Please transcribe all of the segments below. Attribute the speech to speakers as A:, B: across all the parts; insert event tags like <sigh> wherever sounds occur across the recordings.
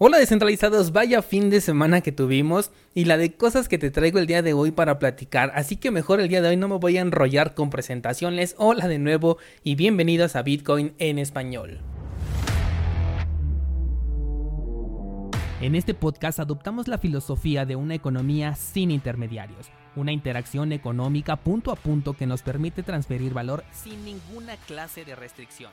A: Hola descentralizados, vaya fin de semana que tuvimos y la de cosas que te traigo el día de hoy para platicar, así que mejor el día de hoy no me voy a enrollar con presentaciones. Hola de nuevo y bienvenidos a Bitcoin en español. En este podcast adoptamos la filosofía de una economía sin intermediarios, una interacción económica punto a punto que nos permite transferir valor sin ninguna clase de restricción.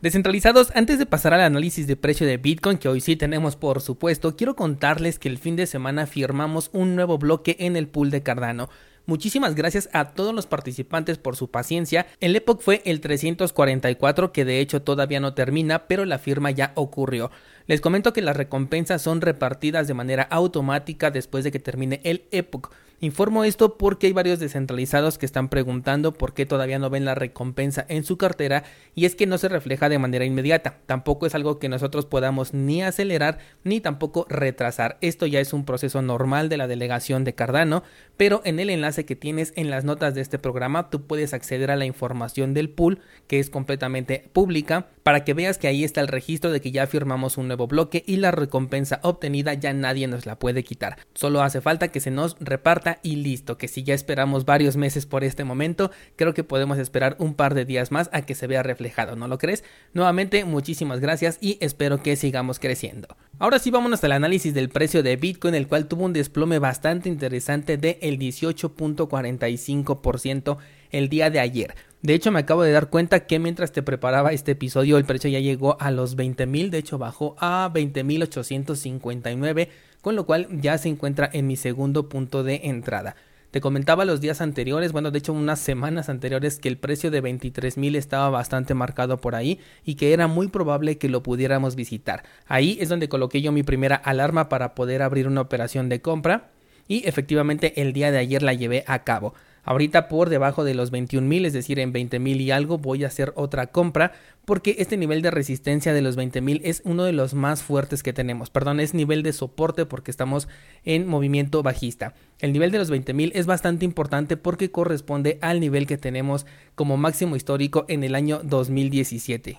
A: Descentralizados, antes de pasar al análisis de precio de Bitcoin, que hoy sí tenemos por supuesto, quiero contarles que el fin de semana firmamos un nuevo bloque en el pool de Cardano. Muchísimas gracias a todos los participantes por su paciencia. El Epoch fue el 344 que de hecho todavía no termina, pero la firma ya ocurrió. Les comento que las recompensas son repartidas de manera automática después de que termine el Epoch. Informo esto porque hay varios descentralizados que están preguntando por qué todavía no ven la recompensa en su cartera y es que no se refleja de manera inmediata. Tampoco es algo que nosotros podamos ni acelerar ni tampoco retrasar. Esto ya es un proceso normal de la delegación de Cardano, pero en el enlace que tienes en las notas de este programa tú puedes acceder a la información del pool que es completamente pública para que veas que ahí está el registro de que ya firmamos un nuevo bloque y la recompensa obtenida ya nadie nos la puede quitar. Solo hace falta que se nos reparta y listo, que si ya esperamos varios meses por este momento, creo que podemos esperar un par de días más a que se vea reflejado, ¿no lo crees? Nuevamente, muchísimas gracias y espero que sigamos creciendo. Ahora sí, vámonos al análisis del precio de Bitcoin, el cual tuvo un desplome bastante interesante de el 18.45% el día de ayer. De hecho, me acabo de dar cuenta que mientras te preparaba este episodio, el precio ya llegó a los 20.000, de hecho bajó a 20.859 con lo cual ya se encuentra en mi segundo punto de entrada. Te comentaba los días anteriores, bueno, de hecho unas semanas anteriores que el precio de 23 mil estaba bastante marcado por ahí y que era muy probable que lo pudiéramos visitar. Ahí es donde coloqué yo mi primera alarma para poder abrir una operación de compra y efectivamente el día de ayer la llevé a cabo. Ahorita por debajo de los 21 mil, es decir, en 20 mil y algo, voy a hacer otra compra porque este nivel de resistencia de los 20 mil es uno de los más fuertes que tenemos. Perdón, es nivel de soporte porque estamos en movimiento bajista. El nivel de los 20 mil es bastante importante porque corresponde al nivel que tenemos como máximo histórico en el año 2017.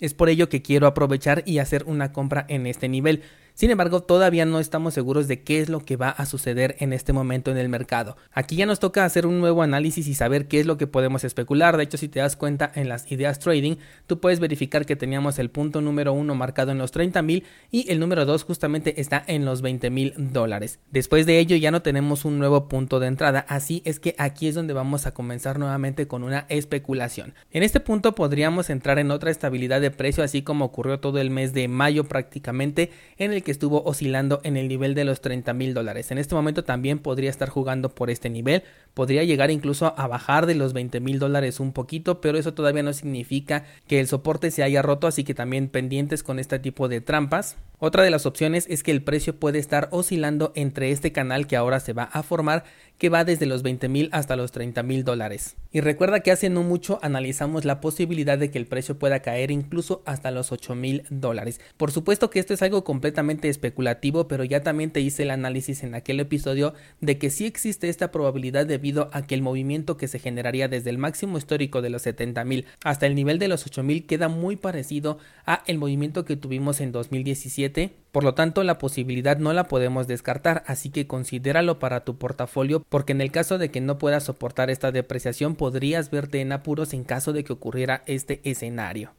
A: Es por ello que quiero aprovechar y hacer una compra en este nivel. Sin embargo, todavía no estamos seguros de qué es lo que va a suceder en este momento en el mercado. Aquí ya nos toca hacer un nuevo análisis y saber qué es lo que podemos especular. De hecho, si te das cuenta en las ideas trading, tú puedes verificar que teníamos el punto número uno marcado en los 30 mil y el número 2 justamente está en los 20 mil dólares. Después de ello ya no tenemos un nuevo punto de entrada, así es que aquí es donde vamos a comenzar nuevamente con una especulación. En este punto podríamos entrar en otra estabilidad de precio, así como ocurrió todo el mes de mayo prácticamente, en el que estuvo oscilando en el nivel de los 30 mil dólares. En este momento también podría estar jugando por este nivel, podría llegar incluso a bajar de los 20 mil dólares un poquito, pero eso todavía no significa que el soporte se haya roto, así que también pendientes con este tipo de trampas. Otra de las opciones es que el precio puede estar oscilando entre este canal que ahora se va a formar, que va desde los 20 mil hasta los 30 mil dólares. Y recuerda que hace no mucho analizamos la posibilidad de que el precio pueda caer incluso hasta los 8 mil dólares. Por supuesto que esto es algo completamente especulativo, pero ya también te hice el análisis en aquel episodio de que sí existe esta probabilidad debido a que el movimiento que se generaría desde el máximo histórico de los 70 mil hasta el nivel de los 8 mil queda muy parecido a el movimiento que tuvimos en 2017 por lo tanto la posibilidad no la podemos descartar, así que considéralo para tu portafolio porque en el caso de que no puedas soportar esta depreciación podrías verte en apuros en caso de que ocurriera este escenario.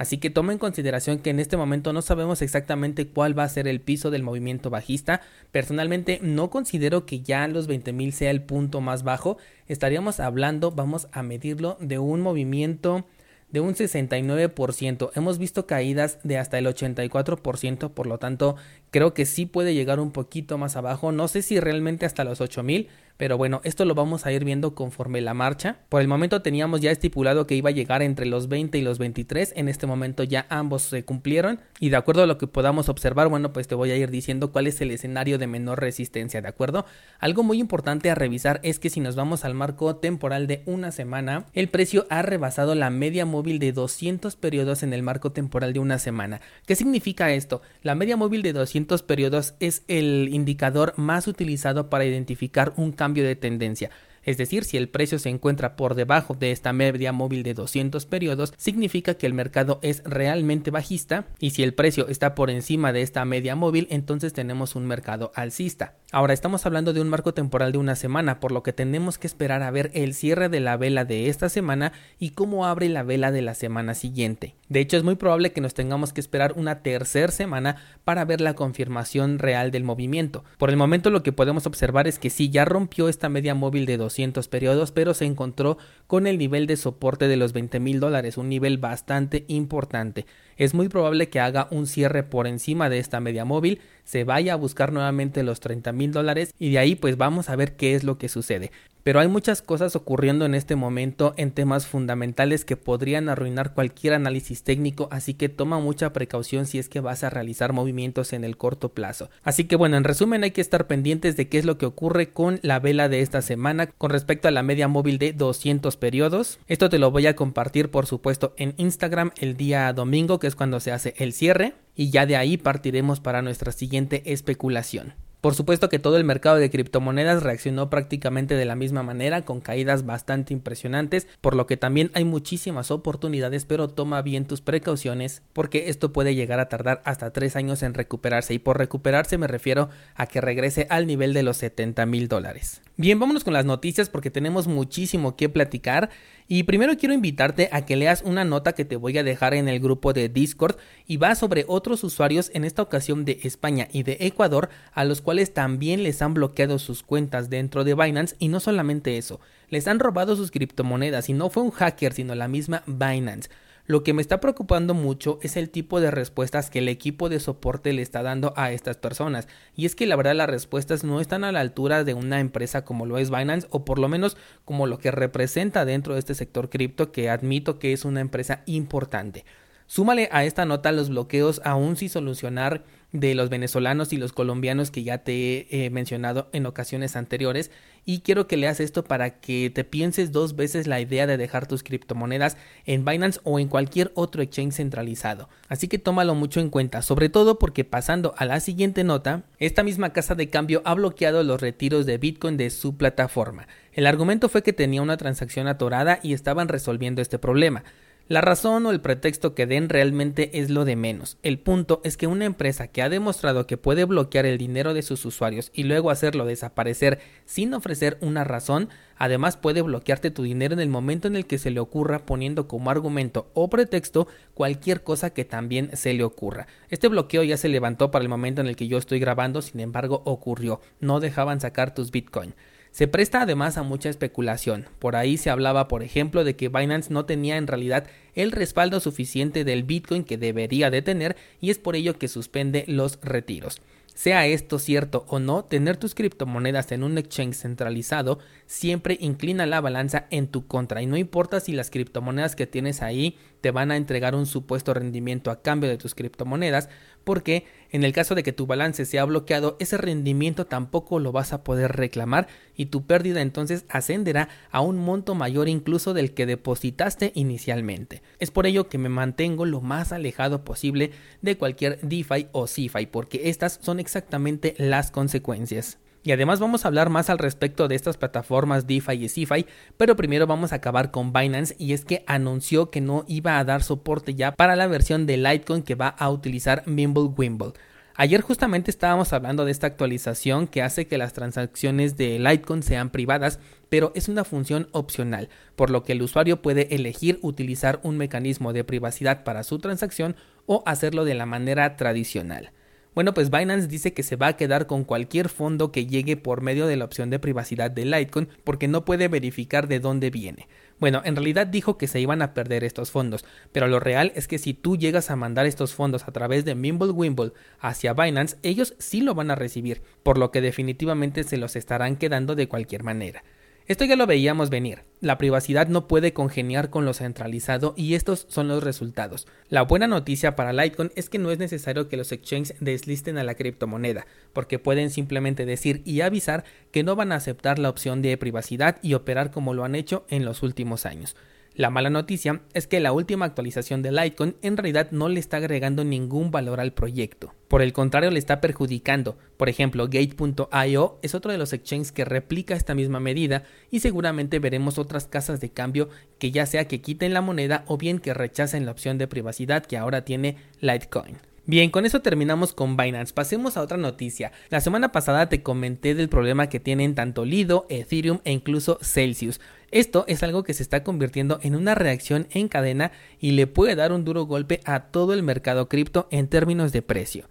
A: Así que toma en consideración que en este momento no sabemos exactamente cuál va a ser el piso del movimiento bajista. Personalmente no considero que ya los 20.000 sea el punto más bajo. Estaríamos hablando, vamos a medirlo, de un movimiento de un 69%. Hemos visto caídas de hasta el 84%, por lo tanto creo que sí puede llegar un poquito más abajo. No sé si realmente hasta los 8000, pero bueno, esto lo vamos a ir viendo conforme la marcha. Por el momento teníamos ya estipulado que iba a llegar entre los 20 y los 23, en este momento ya ambos se cumplieron y de acuerdo a lo que podamos observar, bueno, pues te voy a ir diciendo cuál es el escenario de menor resistencia, ¿de acuerdo? Algo muy importante a revisar es que si nos vamos al marco temporal de una semana, el precio ha rebasado la media móvil de 200 periodos en el marco temporal de una semana. ¿Qué significa esto? La media móvil de 200 periodos es el indicador más utilizado para identificar un cambio de tendencia. Es decir, si el precio se encuentra por debajo de esta media móvil de 200 periodos, significa que el mercado es realmente bajista y si el precio está por encima de esta media móvil, entonces tenemos un mercado alcista. Ahora estamos hablando de un marco temporal de una semana, por lo que tenemos que esperar a ver el cierre de la vela de esta semana y cómo abre la vela de la semana siguiente. De hecho, es muy probable que nos tengamos que esperar una tercera semana para ver la confirmación real del movimiento. Por el momento lo que podemos observar es que sí ya rompió esta media móvil de 200 periodos, pero se encontró con el nivel de soporte de los 20 mil dólares, un nivel bastante importante es muy probable que haga un cierre por encima de esta media móvil, se vaya a buscar nuevamente los 30 mil dólares y de ahí pues vamos a ver qué es lo que sucede. Pero hay muchas cosas ocurriendo en este momento en temas fundamentales que podrían arruinar cualquier análisis técnico, así que toma mucha precaución si es que vas a realizar movimientos en el corto plazo. Así que bueno, en resumen hay que estar pendientes de qué es lo que ocurre con la vela de esta semana con respecto a la media móvil de 200 periodos. Esto te lo voy a compartir por supuesto en Instagram el día domingo, que es cuando se hace el cierre, y ya de ahí partiremos para nuestra siguiente especulación. Por supuesto que todo el mercado de criptomonedas reaccionó prácticamente de la misma manera, con caídas bastante impresionantes, por lo que también hay muchísimas oportunidades, pero toma bien tus precauciones, porque esto puede llegar a tardar hasta 3 años en recuperarse, y por recuperarse me refiero a que regrese al nivel de los 70 mil dólares. Bien, vámonos con las noticias porque tenemos muchísimo que platicar. Y primero quiero invitarte a que leas una nota que te voy a dejar en el grupo de Discord y va sobre otros usuarios en esta ocasión de España y de Ecuador a los cuales también les han bloqueado sus cuentas dentro de Binance y no solamente eso, les han robado sus criptomonedas y no fue un hacker sino la misma Binance. Lo que me está preocupando mucho es el tipo de respuestas que el equipo de soporte le está dando a estas personas. Y es que la verdad las respuestas no están a la altura de una empresa como lo es Binance o por lo menos como lo que representa dentro de este sector cripto que admito que es una empresa importante. Súmale a esta nota los bloqueos aún sin solucionar de los venezolanos y los colombianos que ya te he mencionado en ocasiones anteriores y quiero que leas esto para que te pienses dos veces la idea de dejar tus criptomonedas en Binance o en cualquier otro exchange centralizado. Así que tómalo mucho en cuenta, sobre todo porque pasando a la siguiente nota, esta misma casa de cambio ha bloqueado los retiros de Bitcoin de su plataforma. El argumento fue que tenía una transacción atorada y estaban resolviendo este problema. La razón o el pretexto que den realmente es lo de menos. El punto es que una empresa que ha demostrado que puede bloquear el dinero de sus usuarios y luego hacerlo desaparecer sin ofrecer una razón, además puede bloquearte tu dinero en el momento en el que se le ocurra poniendo como argumento o pretexto cualquier cosa que también se le ocurra. Este bloqueo ya se levantó para el momento en el que yo estoy grabando, sin embargo ocurrió. No dejaban sacar tus Bitcoin. Se presta además a mucha especulación. Por ahí se hablaba, por ejemplo, de que Binance no tenía en realidad el respaldo suficiente del Bitcoin que debería de tener y es por ello que suspende los retiros. Sea esto cierto o no, tener tus criptomonedas en un exchange centralizado siempre inclina la balanza en tu contra y no importa si las criptomonedas que tienes ahí te van a entregar un supuesto rendimiento a cambio de tus criptomonedas, porque en el caso de que tu balance sea bloqueado, ese rendimiento tampoco lo vas a poder reclamar y tu pérdida entonces ascenderá a un monto mayor incluso del que depositaste inicialmente. Es por ello que me mantengo lo más alejado posible de cualquier DeFi o CeFi, porque estas son exactamente las consecuencias. Y además vamos a hablar más al respecto de estas plataformas DeFi y CeFi, pero primero vamos a acabar con Binance y es que anunció que no iba a dar soporte ya para la versión de Litecoin que va a utilizar Mimblewimble. Ayer justamente estábamos hablando de esta actualización que hace que las transacciones de Litecoin sean privadas, pero es una función opcional, por lo que el usuario puede elegir utilizar un mecanismo de privacidad para su transacción o hacerlo de la manera tradicional. Bueno, pues Binance dice que se va a quedar con cualquier fondo que llegue por medio de la opción de privacidad de Litecoin porque no puede verificar de dónde viene. Bueno, en realidad dijo que se iban a perder estos fondos, pero lo real es que si tú llegas a mandar estos fondos a través de Mimblewimble hacia Binance, ellos sí lo van a recibir, por lo que definitivamente se los estarán quedando de cualquier manera. Esto ya lo veíamos venir. La privacidad no puede congeniar con lo centralizado y estos son los resultados. La buena noticia para Litecoin es que no es necesario que los exchanges deslisten a la criptomoneda, porque pueden simplemente decir y avisar que no van a aceptar la opción de privacidad y operar como lo han hecho en los últimos años. La mala noticia es que la última actualización de Litecoin en realidad no le está agregando ningún valor al proyecto. Por el contrario, le está perjudicando. Por ejemplo, Gate.io es otro de los exchanges que replica esta misma medida y seguramente veremos otras casas de cambio que ya sea que quiten la moneda o bien que rechacen la opción de privacidad que ahora tiene Litecoin. Bien, con eso terminamos con Binance. Pasemos a otra noticia. La semana pasada te comenté del problema que tienen tanto Lido, Ethereum e incluso Celsius. Esto es algo que se está convirtiendo en una reacción en cadena y le puede dar un duro golpe a todo el mercado cripto en términos de precio.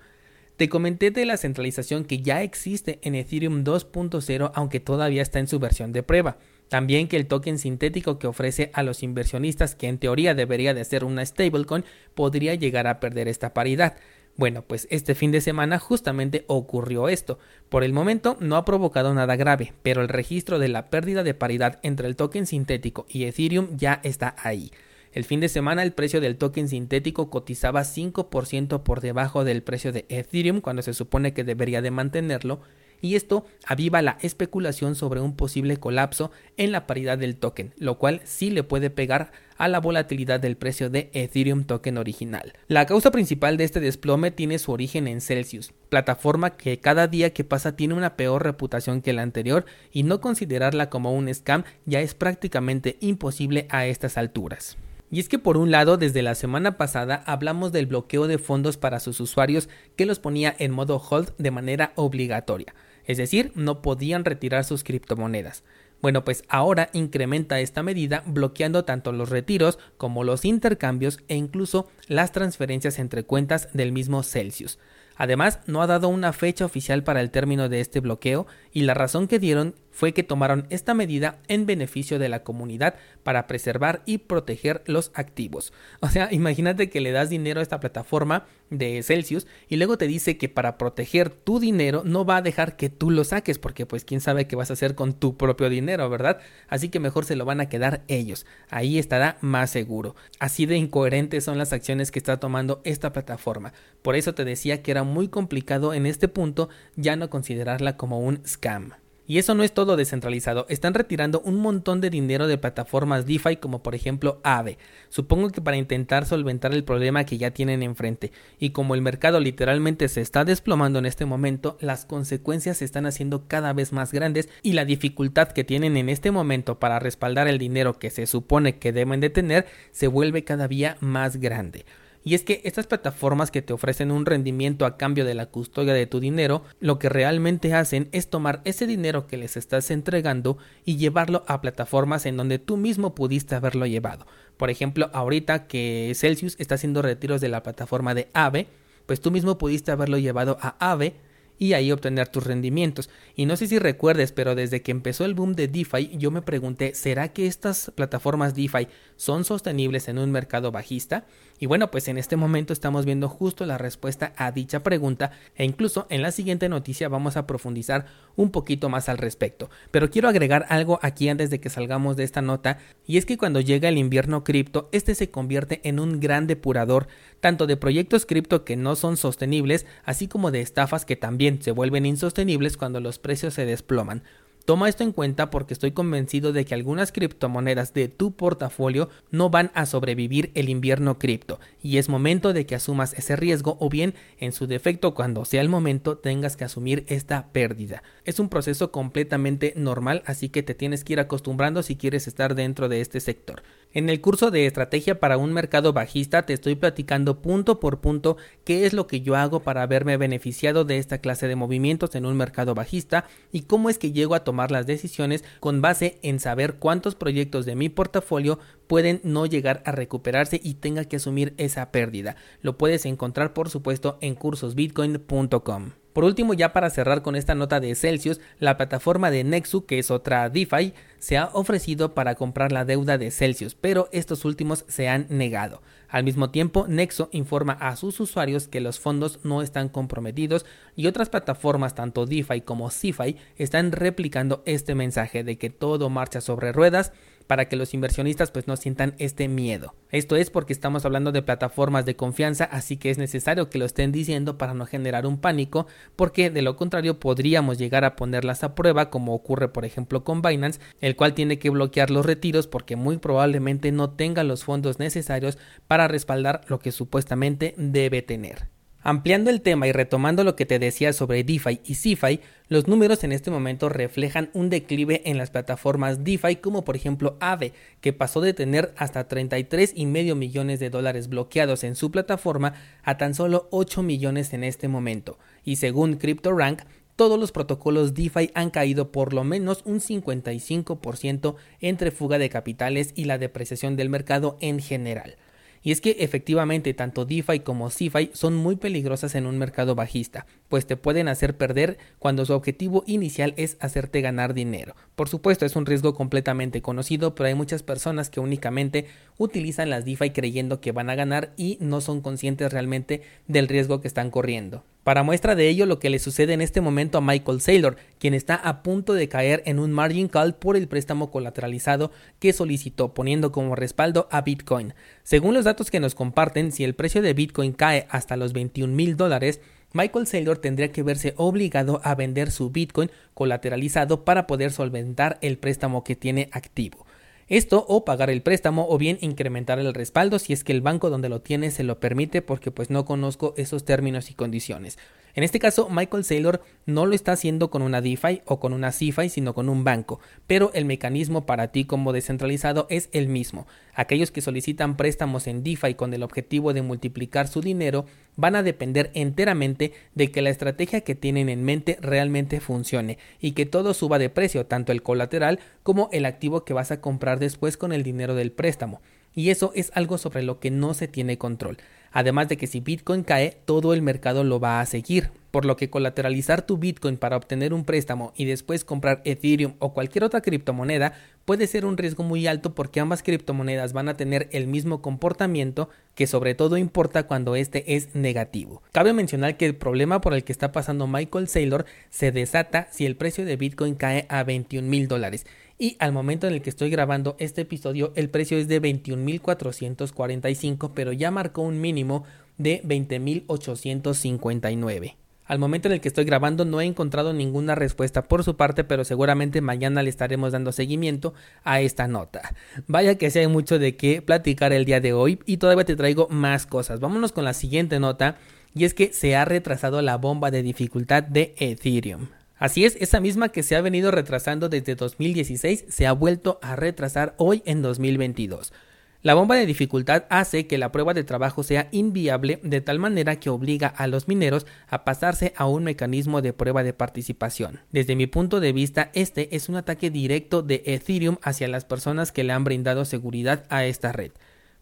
A: Te comenté de la centralización que ya existe en Ethereum 2.0 aunque todavía está en su versión de prueba. También que el token sintético que ofrece a los inversionistas, que en teoría debería de ser una stablecoin, podría llegar a perder esta paridad. Bueno, pues este fin de semana justamente ocurrió esto. Por el momento no ha provocado nada grave, pero el registro de la pérdida de paridad entre el token sintético y Ethereum ya está ahí. El fin de semana el precio del token sintético cotizaba 5% por debajo del precio de Ethereum cuando se supone que debería de mantenerlo y esto aviva la especulación sobre un posible colapso en la paridad del token, lo cual sí le puede pegar a la volatilidad del precio de Ethereum token original. La causa principal de este desplome tiene su origen en Celsius, plataforma que cada día que pasa tiene una peor reputación que la anterior y no considerarla como un scam ya es prácticamente imposible a estas alturas. Y es que por un lado, desde la semana pasada hablamos del bloqueo de fondos para sus usuarios que los ponía en modo hold de manera obligatoria es decir, no podían retirar sus criptomonedas. Bueno, pues ahora incrementa esta medida bloqueando tanto los retiros como los intercambios e incluso las transferencias entre cuentas del mismo Celsius. Además, no ha dado una fecha oficial para el término de este bloqueo y la razón que dieron fue que tomaron esta medida en beneficio de la comunidad para preservar y proteger los activos. O sea, <laughs> imagínate que le das dinero a esta plataforma de Celsius y luego te dice que para proteger tu dinero no va a dejar que tú lo saques porque pues quién sabe qué vas a hacer con tu propio dinero, ¿verdad? Así que mejor se lo van a quedar ellos. Ahí estará más seguro. Así de incoherentes son las acciones que está tomando esta plataforma. Por eso te decía que era muy complicado en este punto ya no considerarla como un scam. Y eso no es todo descentralizado, están retirando un montón de dinero de plataformas DeFi como por ejemplo Aave. Supongo que para intentar solventar el problema que ya tienen enfrente. Y como el mercado literalmente se está desplomando en este momento, las consecuencias se están haciendo cada vez más grandes y la dificultad que tienen en este momento para respaldar el dinero que se supone que deben de tener se vuelve cada día más grande. Y es que estas plataformas que te ofrecen un rendimiento a cambio de la custodia de tu dinero, lo que realmente hacen es tomar ese dinero que les estás entregando y llevarlo a plataformas en donde tú mismo pudiste haberlo llevado. Por ejemplo, ahorita que Celsius está haciendo retiros de la plataforma de Aave, pues tú mismo pudiste haberlo llevado a Aave y ahí obtener tus rendimientos. Y no sé si recuerdes, pero desde que empezó el boom de DeFi, yo me pregunté, ¿será que estas plataformas DeFi son sostenibles en un mercado bajista? Y bueno, pues en este momento estamos viendo justo la respuesta a dicha pregunta e incluso en la siguiente noticia vamos a profundizar un poquito más al respecto. Pero quiero agregar algo aquí antes de que salgamos de esta nota y es que cuando llega el invierno cripto, este se convierte en un gran depurador tanto de proyectos cripto que no son sostenibles, así como de estafas que también se vuelven insostenibles cuando los precios se desploman. Toma esto en cuenta porque estoy convencido de que algunas criptomonedas de tu portafolio no van a sobrevivir el invierno cripto y es momento de que asumas ese riesgo o bien en su defecto cuando sea el momento tengas que asumir esta pérdida. Es un proceso completamente normal así que te tienes que ir acostumbrando si quieres estar dentro de este sector. En el curso de estrategia para un mercado bajista te estoy platicando punto por punto qué es lo que yo hago para haberme beneficiado de esta clase de movimientos en un mercado bajista y cómo es que llego a tomar las decisiones con base en saber cuántos proyectos de mi portafolio pueden no llegar a recuperarse y tenga que asumir esa pérdida. Lo puedes encontrar por supuesto en cursosbitcoin.com. Por último, ya para cerrar con esta nota de Celsius, la plataforma de Nexu, que es otra DeFi, se ha ofrecido para comprar la deuda de Celsius, pero estos últimos se han negado. Al mismo tiempo, Nexo informa a sus usuarios que los fondos no están comprometidos y otras plataformas, tanto DeFi como CeFi, están replicando este mensaje de que todo marcha sobre ruedas para que los inversionistas pues no sientan este miedo. Esto es porque estamos hablando de plataformas de confianza, así que es necesario que lo estén diciendo para no generar un pánico, porque de lo contrario podríamos llegar a ponerlas a prueba, como ocurre por ejemplo con Binance, el cual tiene que bloquear los retiros porque muy probablemente no tenga los fondos necesarios para respaldar lo que supuestamente debe tener. Ampliando el tema y retomando lo que te decía sobre DeFi y CeFi, los números en este momento reflejan un declive en las plataformas DeFi como por ejemplo Aave, que pasó de tener hasta 33,5 millones de dólares bloqueados en su plataforma a tan solo 8 millones en este momento. Y según CryptoRank, todos los protocolos DeFi han caído por lo menos un 55% entre fuga de capitales y la depreciación del mercado en general. Y es que efectivamente tanto DeFi como CeFi son muy peligrosas en un mercado bajista, pues te pueden hacer perder cuando su objetivo inicial es hacerte ganar dinero. Por supuesto es un riesgo completamente conocido, pero hay muchas personas que únicamente utilizan las DeFi creyendo que van a ganar y no son conscientes realmente del riesgo que están corriendo. Para muestra de ello lo que le sucede en este momento a Michael Saylor, quien está a punto de caer en un margin call por el préstamo colateralizado que solicitó poniendo como respaldo a Bitcoin. Según los datos que nos comparten, si el precio de Bitcoin cae hasta los 21 mil dólares, Michael Saylor tendría que verse obligado a vender su Bitcoin colateralizado para poder solventar el préstamo que tiene activo. Esto o pagar el préstamo o bien incrementar el respaldo si es que el banco donde lo tiene se lo permite porque pues no conozco esos términos y condiciones. En este caso, Michael Saylor no lo está haciendo con una DeFi o con una CeFi, sino con un banco, pero el mecanismo para ti como descentralizado es el mismo. Aquellos que solicitan préstamos en DeFi con el objetivo de multiplicar su dinero van a depender enteramente de que la estrategia que tienen en mente realmente funcione y que todo suba de precio, tanto el colateral como el activo que vas a comprar después con el dinero del préstamo. Y eso es algo sobre lo que no se tiene control. Además de que si Bitcoin cae, todo el mercado lo va a seguir, por lo que colateralizar tu Bitcoin para obtener un préstamo y después comprar Ethereum o cualquier otra criptomoneda puede ser un riesgo muy alto porque ambas criptomonedas van a tener el mismo comportamiento que sobre todo importa cuando este es negativo. Cabe mencionar que el problema por el que está pasando Michael Saylor se desata si el precio de Bitcoin cae a 21 mil dólares y al momento en el que estoy grabando este episodio el precio es de 21.445 pero ya marcó un mínimo de 20.859. Al momento en el que estoy grabando no he encontrado ninguna respuesta por su parte, pero seguramente mañana le estaremos dando seguimiento a esta nota. Vaya que sí hay mucho de qué platicar el día de hoy y todavía te traigo más cosas. Vámonos con la siguiente nota y es que se ha retrasado la bomba de dificultad de Ethereum. Así es, esa misma que se ha venido retrasando desde 2016 se ha vuelto a retrasar hoy en 2022. La bomba de dificultad hace que la prueba de trabajo sea inviable de tal manera que obliga a los mineros a pasarse a un mecanismo de prueba de participación. Desde mi punto de vista, este es un ataque directo de Ethereum hacia las personas que le han brindado seguridad a esta red.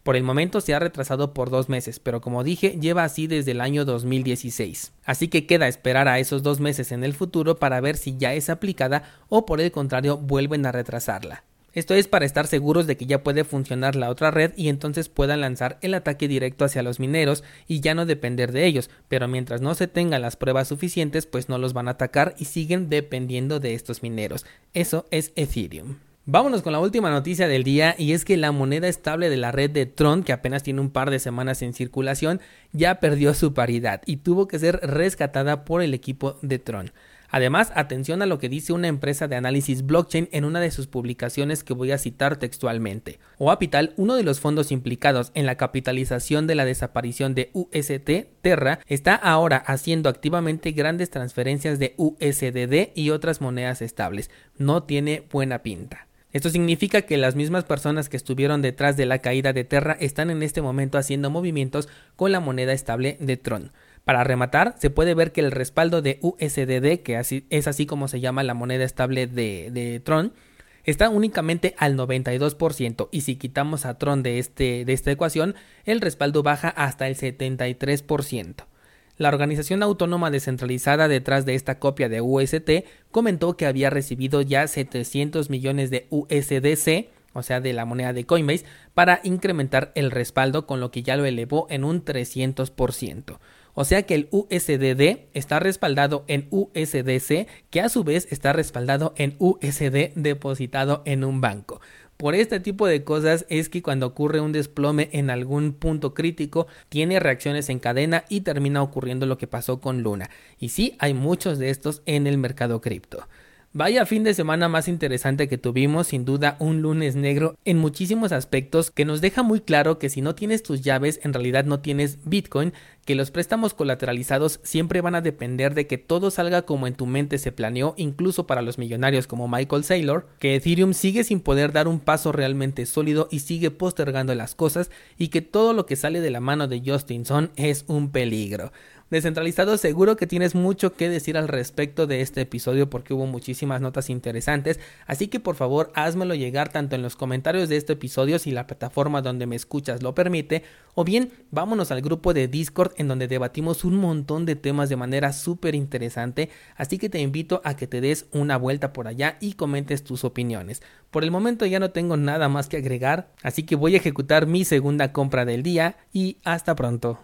A: Por el momento se ha retrasado por dos meses, pero como dije, lleva así desde el año 2016. Así que queda esperar a esos dos meses en el futuro para ver si ya es aplicada o por el contrario vuelven a retrasarla. Esto es para estar seguros de que ya puede funcionar la otra red y entonces puedan lanzar el ataque directo hacia los mineros y ya no depender de ellos, pero mientras no se tengan las pruebas suficientes pues no los van a atacar y siguen dependiendo de estos mineros. Eso es Ethereum. Vámonos con la última noticia del día y es que la moneda estable de la red de Tron, que apenas tiene un par de semanas en circulación, ya perdió su paridad y tuvo que ser rescatada por el equipo de Tron. Además, atención a lo que dice una empresa de análisis blockchain en una de sus publicaciones que voy a citar textualmente. OAPital, uno de los fondos implicados en la capitalización de la desaparición de UST Terra, está ahora haciendo activamente grandes transferencias de USDD y otras monedas estables. No tiene buena pinta. Esto significa que las mismas personas que estuvieron detrás de la caída de Terra están en este momento haciendo movimientos con la moneda estable de Tron. Para rematar, se puede ver que el respaldo de USDD, que es así como se llama la moneda estable de, de Tron, está únicamente al 92% y si quitamos a Tron de, este, de esta ecuación, el respaldo baja hasta el 73%. La organización autónoma descentralizada detrás de esta copia de UST comentó que había recibido ya 700 millones de USDC, o sea, de la moneda de Coinbase, para incrementar el respaldo, con lo que ya lo elevó en un 300%. O sea que el USDD está respaldado en USDC, que a su vez está respaldado en USD depositado en un banco. Por este tipo de cosas es que cuando ocurre un desplome en algún punto crítico, tiene reacciones en cadena y termina ocurriendo lo que pasó con Luna. Y sí, hay muchos de estos en el mercado cripto. Vaya fin de semana más interesante que tuvimos, sin duda un lunes negro en muchísimos aspectos que nos deja muy claro que si no tienes tus llaves en realidad no tienes Bitcoin, que los préstamos colateralizados siempre van a depender de que todo salga como en tu mente se planeó, incluso para los millonarios como Michael Saylor, que Ethereum sigue sin poder dar un paso realmente sólido y sigue postergando las cosas y que todo lo que sale de la mano de Justin Sun es un peligro. Descentralizado, seguro que tienes mucho que decir al respecto de este episodio porque hubo muchísimas notas interesantes, así que por favor házmelo llegar tanto en los comentarios de este episodio si la plataforma donde me escuchas lo permite, o bien vámonos al grupo de Discord en donde debatimos un montón de temas de manera súper interesante, así que te invito a que te des una vuelta por allá y comentes tus opiniones. Por el momento ya no tengo nada más que agregar, así que voy a ejecutar mi segunda compra del día y hasta pronto.